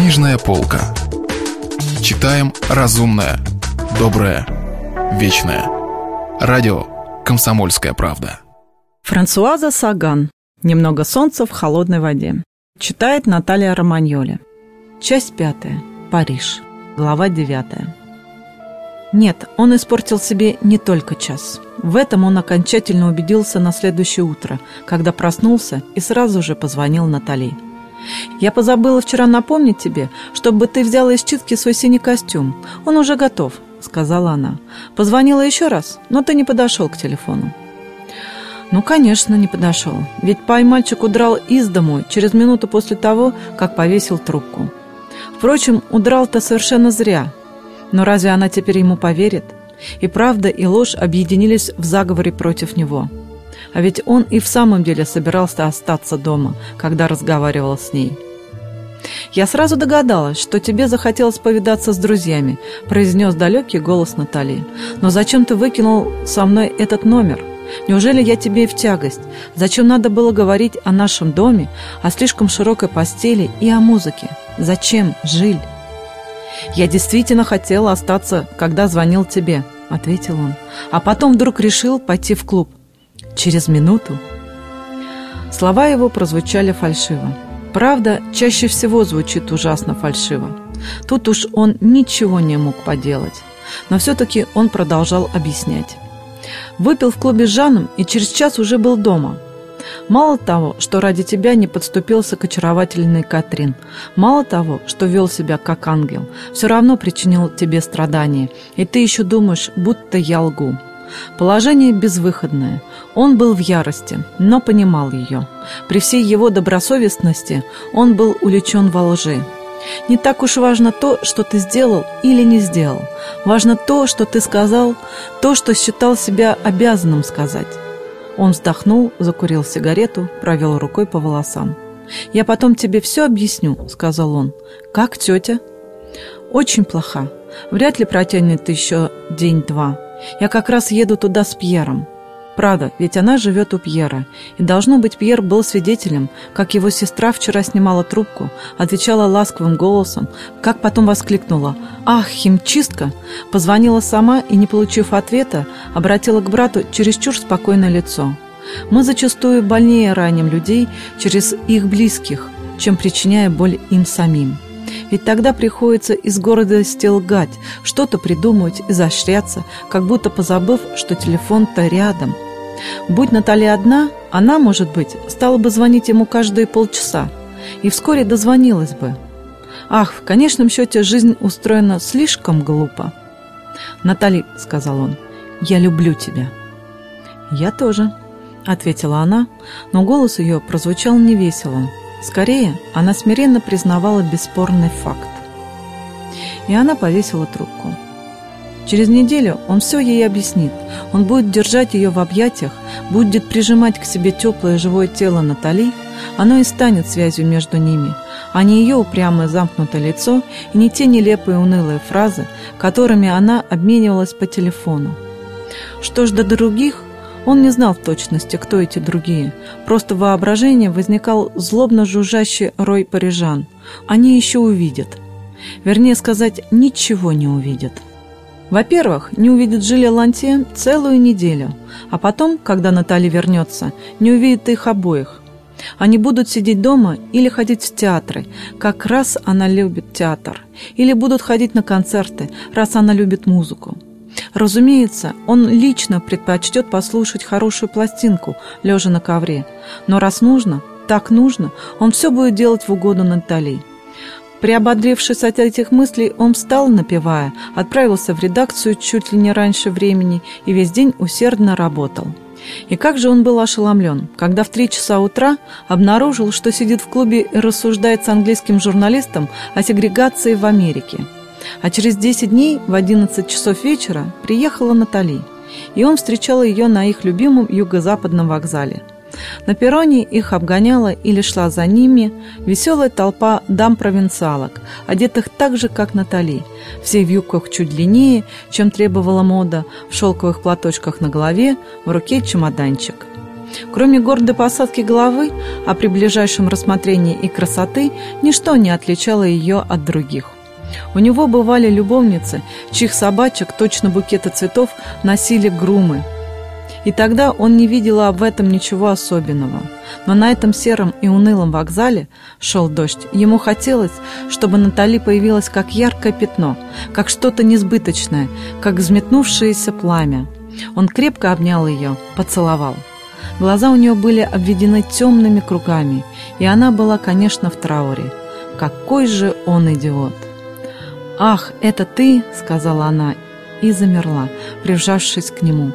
Книжная полка. Читаем разумное, доброе, вечное. Радио «Комсомольская правда». Франсуаза Саган. «Немного солнца в холодной воде». Читает Наталья Романьоли. Часть пятая. Париж. Глава девятая. Нет, он испортил себе не только час. В этом он окончательно убедился на следующее утро, когда проснулся и сразу же позвонил Натали. «Я позабыла вчера напомнить тебе, чтобы ты взяла из читки свой синий костюм. Он уже готов», — сказала она. «Позвонила еще раз, но ты не подошел к телефону». Ну, конечно, не подошел. Ведь пай мальчик удрал из дому через минуту после того, как повесил трубку. Впрочем, удрал-то совершенно зря. Но разве она теперь ему поверит? И правда, и ложь объединились в заговоре против него. А ведь он и в самом деле собирался остаться дома, когда разговаривал с ней. «Я сразу догадалась, что тебе захотелось повидаться с друзьями», произнес далекий голос Натали. «Но зачем ты выкинул со мной этот номер? Неужели я тебе в тягость? Зачем надо было говорить о нашем доме, о слишком широкой постели и о музыке? Зачем, Жиль?» «Я действительно хотела остаться, когда звонил тебе», — ответил он. «А потом вдруг решил пойти в клуб. Через минуту». Слова его прозвучали фальшиво. Правда, чаще всего звучит ужасно фальшиво. Тут уж он ничего не мог поделать. Но все-таки он продолжал объяснять. Выпил в клубе с Жаном и через час уже был дома – Мало того, что ради тебя не подступился к очаровательной Катрин, мало того, что вел себя как ангел, все равно причинил тебе страдания, и ты еще думаешь, будто я лгу. Положение безвыходное. Он был в ярости, но понимал ее. При всей его добросовестности он был увлечен во лжи. Не так уж важно то, что ты сделал или не сделал. Важно то, что ты сказал, то, что считал себя обязанным сказать. Он вздохнул, закурил сигарету, провел рукой по волосам. «Я потом тебе все объясню», — сказал он. «Как тетя?» «Очень плоха. Вряд ли протянет еще день-два. Я как раз еду туда с Пьером. Правда, ведь она живет у Пьера. И должно быть, Пьер был свидетелем, как его сестра вчера снимала трубку, отвечала ласковым голосом, как потом воскликнула «Ах, химчистка!» Позвонила сама и, не получив ответа, обратила к брату чересчур спокойное лицо. Мы зачастую больнее раним людей через их близких, чем причиняя боль им самим. Ведь тогда приходится из гордости лгать, что-то придумывать, изощряться, как будто позабыв, что телефон-то рядом – Будь Наталья одна, она, может быть, стала бы звонить ему каждые полчаса и вскоре дозвонилась бы. Ах, в конечном счете жизнь устроена слишком глупо. «Натали», — сказал он, — «я люблю тебя». «Я тоже», — ответила она, но голос ее прозвучал невесело. Скорее, она смиренно признавала бесспорный факт. И она повесила трубку. Через неделю он все ей объяснит. Он будет держать ее в объятиях, будет прижимать к себе теплое живое тело Натали. Оно и станет связью между ними, а не ее упрямое замкнутое лицо и не те нелепые унылые фразы, которыми она обменивалась по телефону. Что ж до других, он не знал в точности, кто эти другие. Просто в воображении возникал злобно жужжащий рой парижан. Они еще увидят. Вернее сказать, ничего не увидят. Во-первых, не увидит Жиля Ланте целую неделю, а потом, когда Наталья вернется, не увидит их обоих. Они будут сидеть дома или ходить в театры, как раз она любит театр, или будут ходить на концерты, раз она любит музыку. Разумеется, он лично предпочтет послушать хорошую пластинку, лежа на ковре, но раз нужно, так нужно, он все будет делать в угоду Натальи. Приободрившись от этих мыслей, он встал, напевая, отправился в редакцию чуть ли не раньше времени и весь день усердно работал. И как же он был ошеломлен, когда в три часа утра обнаружил, что сидит в клубе и рассуждает с английским журналистом о сегрегации в Америке. А через 10 дней в 11 часов вечера приехала Натали, и он встречал ее на их любимом юго-западном вокзале – на перроне их обгоняла или шла за ними веселая толпа дам-провинциалок, одетых так же, как Натали, все в юбках чуть длиннее, чем требовала мода, в шелковых платочках на голове, в руке чемоданчик. Кроме гордой посадки головы, а при ближайшем рассмотрении и красоты, ничто не отличало ее от других. У него бывали любовницы, чьих собачек, точно букеты цветов, носили грумы. И тогда он не видел об этом ничего особенного. Но на этом сером и унылом вокзале шел дождь. Ему хотелось, чтобы Натали появилась как яркое пятно, как что-то несбыточное, как взметнувшееся пламя. Он крепко обнял ее, поцеловал. Глаза у нее были обведены темными кругами, и она была, конечно, в трауре. Какой же он идиот! «Ах, это ты!» — сказала она и замерла, прижавшись к нему.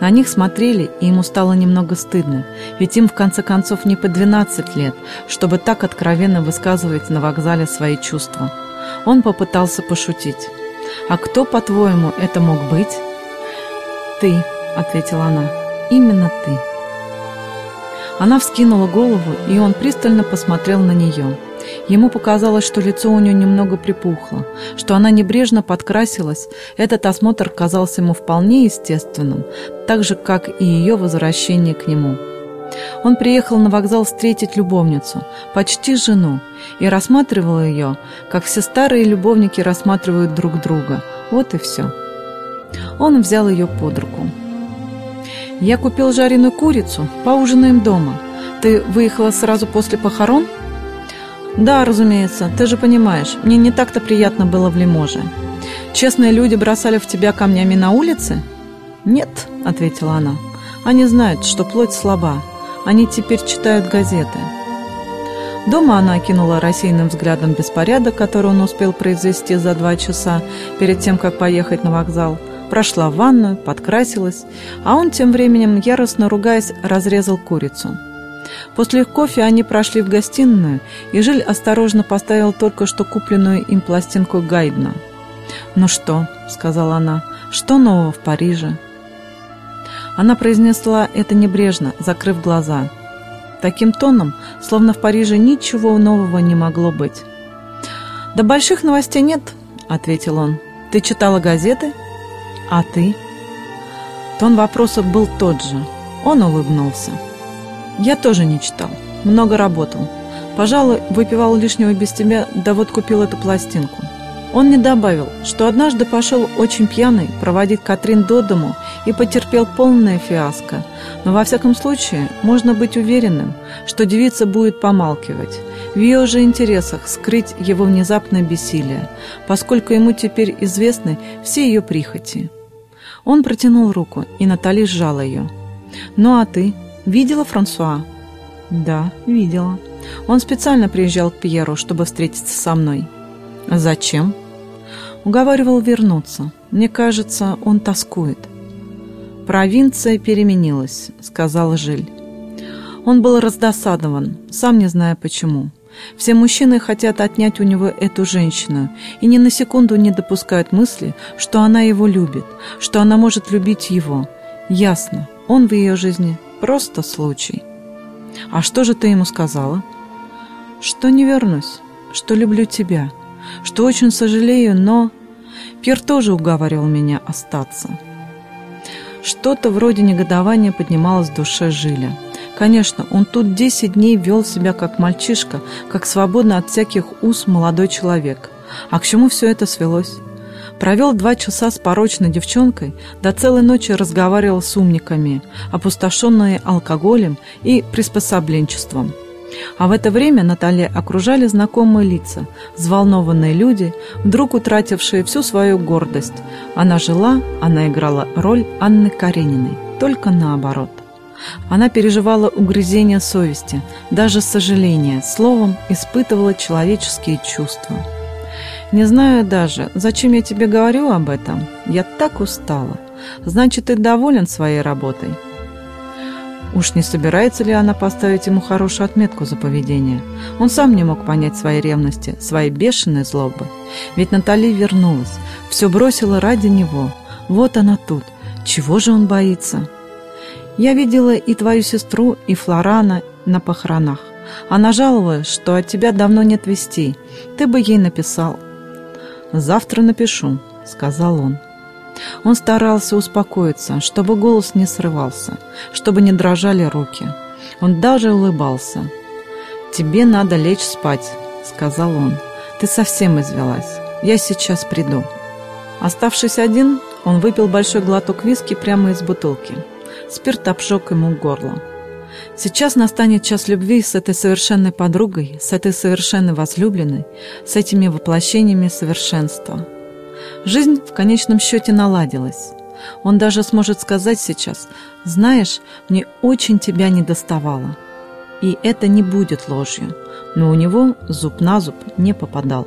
На них смотрели, и ему стало немного стыдно, ведь им в конце концов не по 12 лет, чтобы так откровенно высказывать на вокзале свои чувства. Он попытался пошутить. «А кто, по-твоему, это мог быть?» «Ты», — ответила она, — «именно ты». Она вскинула голову, и он пристально посмотрел на нее. Ему показалось, что лицо у нее немного припухло, что она небрежно подкрасилась. Этот осмотр казался ему вполне естественным, так же, как и ее возвращение к нему. Он приехал на вокзал встретить любовницу, почти жену, и рассматривал ее, как все старые любовники рассматривают друг друга. Вот и все. Он взял ее под руку. «Я купил жареную курицу, поужинаем дома. Ты выехала сразу после похорон?» «Да, разумеется, ты же понимаешь, мне не так-то приятно было в Лиможе. Честные люди бросали в тебя камнями на улице?» «Нет», — ответила она, — «они знают, что плоть слаба. Они теперь читают газеты». Дома она окинула рассеянным взглядом беспорядок, который он успел произвести за два часа перед тем, как поехать на вокзал, прошла в ванную, подкрасилась, а он тем временем, яростно ругаясь, разрезал курицу. После кофе они прошли в гостиную, и Жиль осторожно поставил только что купленную им пластинку Гайдна. «Ну что?» — сказала она. «Что нового в Париже?» Она произнесла это небрежно, закрыв глаза. Таким тоном, словно в Париже ничего нового не могло быть. «Да больших новостей нет», — ответил он. «Ты читала газеты?» «А ты?» Тон вопроса был тот же. Он улыбнулся. Я тоже не читал. Много работал. Пожалуй, выпивал лишнего без тебя, да вот купил эту пластинку. Он не добавил, что однажды пошел очень пьяный проводить Катрин до дому и потерпел полное фиаско. Но во всяком случае, можно быть уверенным, что девица будет помалкивать. В ее же интересах скрыть его внезапное бессилие, поскольку ему теперь известны все ее прихоти. Он протянул руку, и Натали сжала ее. «Ну а ты?» «Видела Франсуа?» «Да, видела. Он специально приезжал к Пьеру, чтобы встретиться со мной». «Зачем?» Уговаривал вернуться. Мне кажется, он тоскует. «Провинция переменилась», — сказал Жиль. Он был раздосадован, сам не зная почему. Все мужчины хотят отнять у него эту женщину и ни на секунду не допускают мысли, что она его любит, что она может любить его. Ясно, он в ее жизни Просто случай. А что же ты ему сказала? Что не вернусь, что люблю тебя, что очень сожалею, но... Пьер тоже уговаривал меня остаться. Что-то вроде негодования поднималось в душе Жиля. Конечно, он тут 10 дней вел себя как мальчишка, как свободно от всяких уз молодой человек. А к чему все это свелось? Провел два часа с порочной девчонкой, до целой ночи разговаривал с умниками, опустошенные алкоголем и приспособленчеством. А в это время Наталья окружали знакомые лица, взволнованные люди, вдруг утратившие всю свою гордость. Она жила, она играла роль Анны Карениной, только наоборот. Она переживала угрызение совести, даже сожаление, словом, испытывала человеческие чувства. Не знаю даже, зачем я тебе говорю об этом. Я так устала. Значит, ты доволен своей работой. Уж не собирается ли она поставить ему хорошую отметку за поведение? Он сам не мог понять своей ревности, своей бешеной злобы. Ведь Натали вернулась, все бросила ради него. Вот она тут. Чего же он боится? Я видела и твою сестру, и Флорана на похоронах. Она жаловалась, что от тебя давно нет вестей. Ты бы ей написал. «Завтра напишу», — сказал он. Он старался успокоиться, чтобы голос не срывался, чтобы не дрожали руки. Он даже улыбался. «Тебе надо лечь спать», — сказал он. «Ты совсем извелась. Я сейчас приду». Оставшись один, он выпил большой глоток виски прямо из бутылки. Спирт обжег ему горло. Сейчас настанет час любви с этой совершенной подругой, с этой совершенной возлюбленной, с этими воплощениями совершенства. Жизнь в конечном счете наладилась. Он даже сможет сказать сейчас, «Знаешь, мне очень тебя не доставало». И это не будет ложью, но у него зуб на зуб не попадал.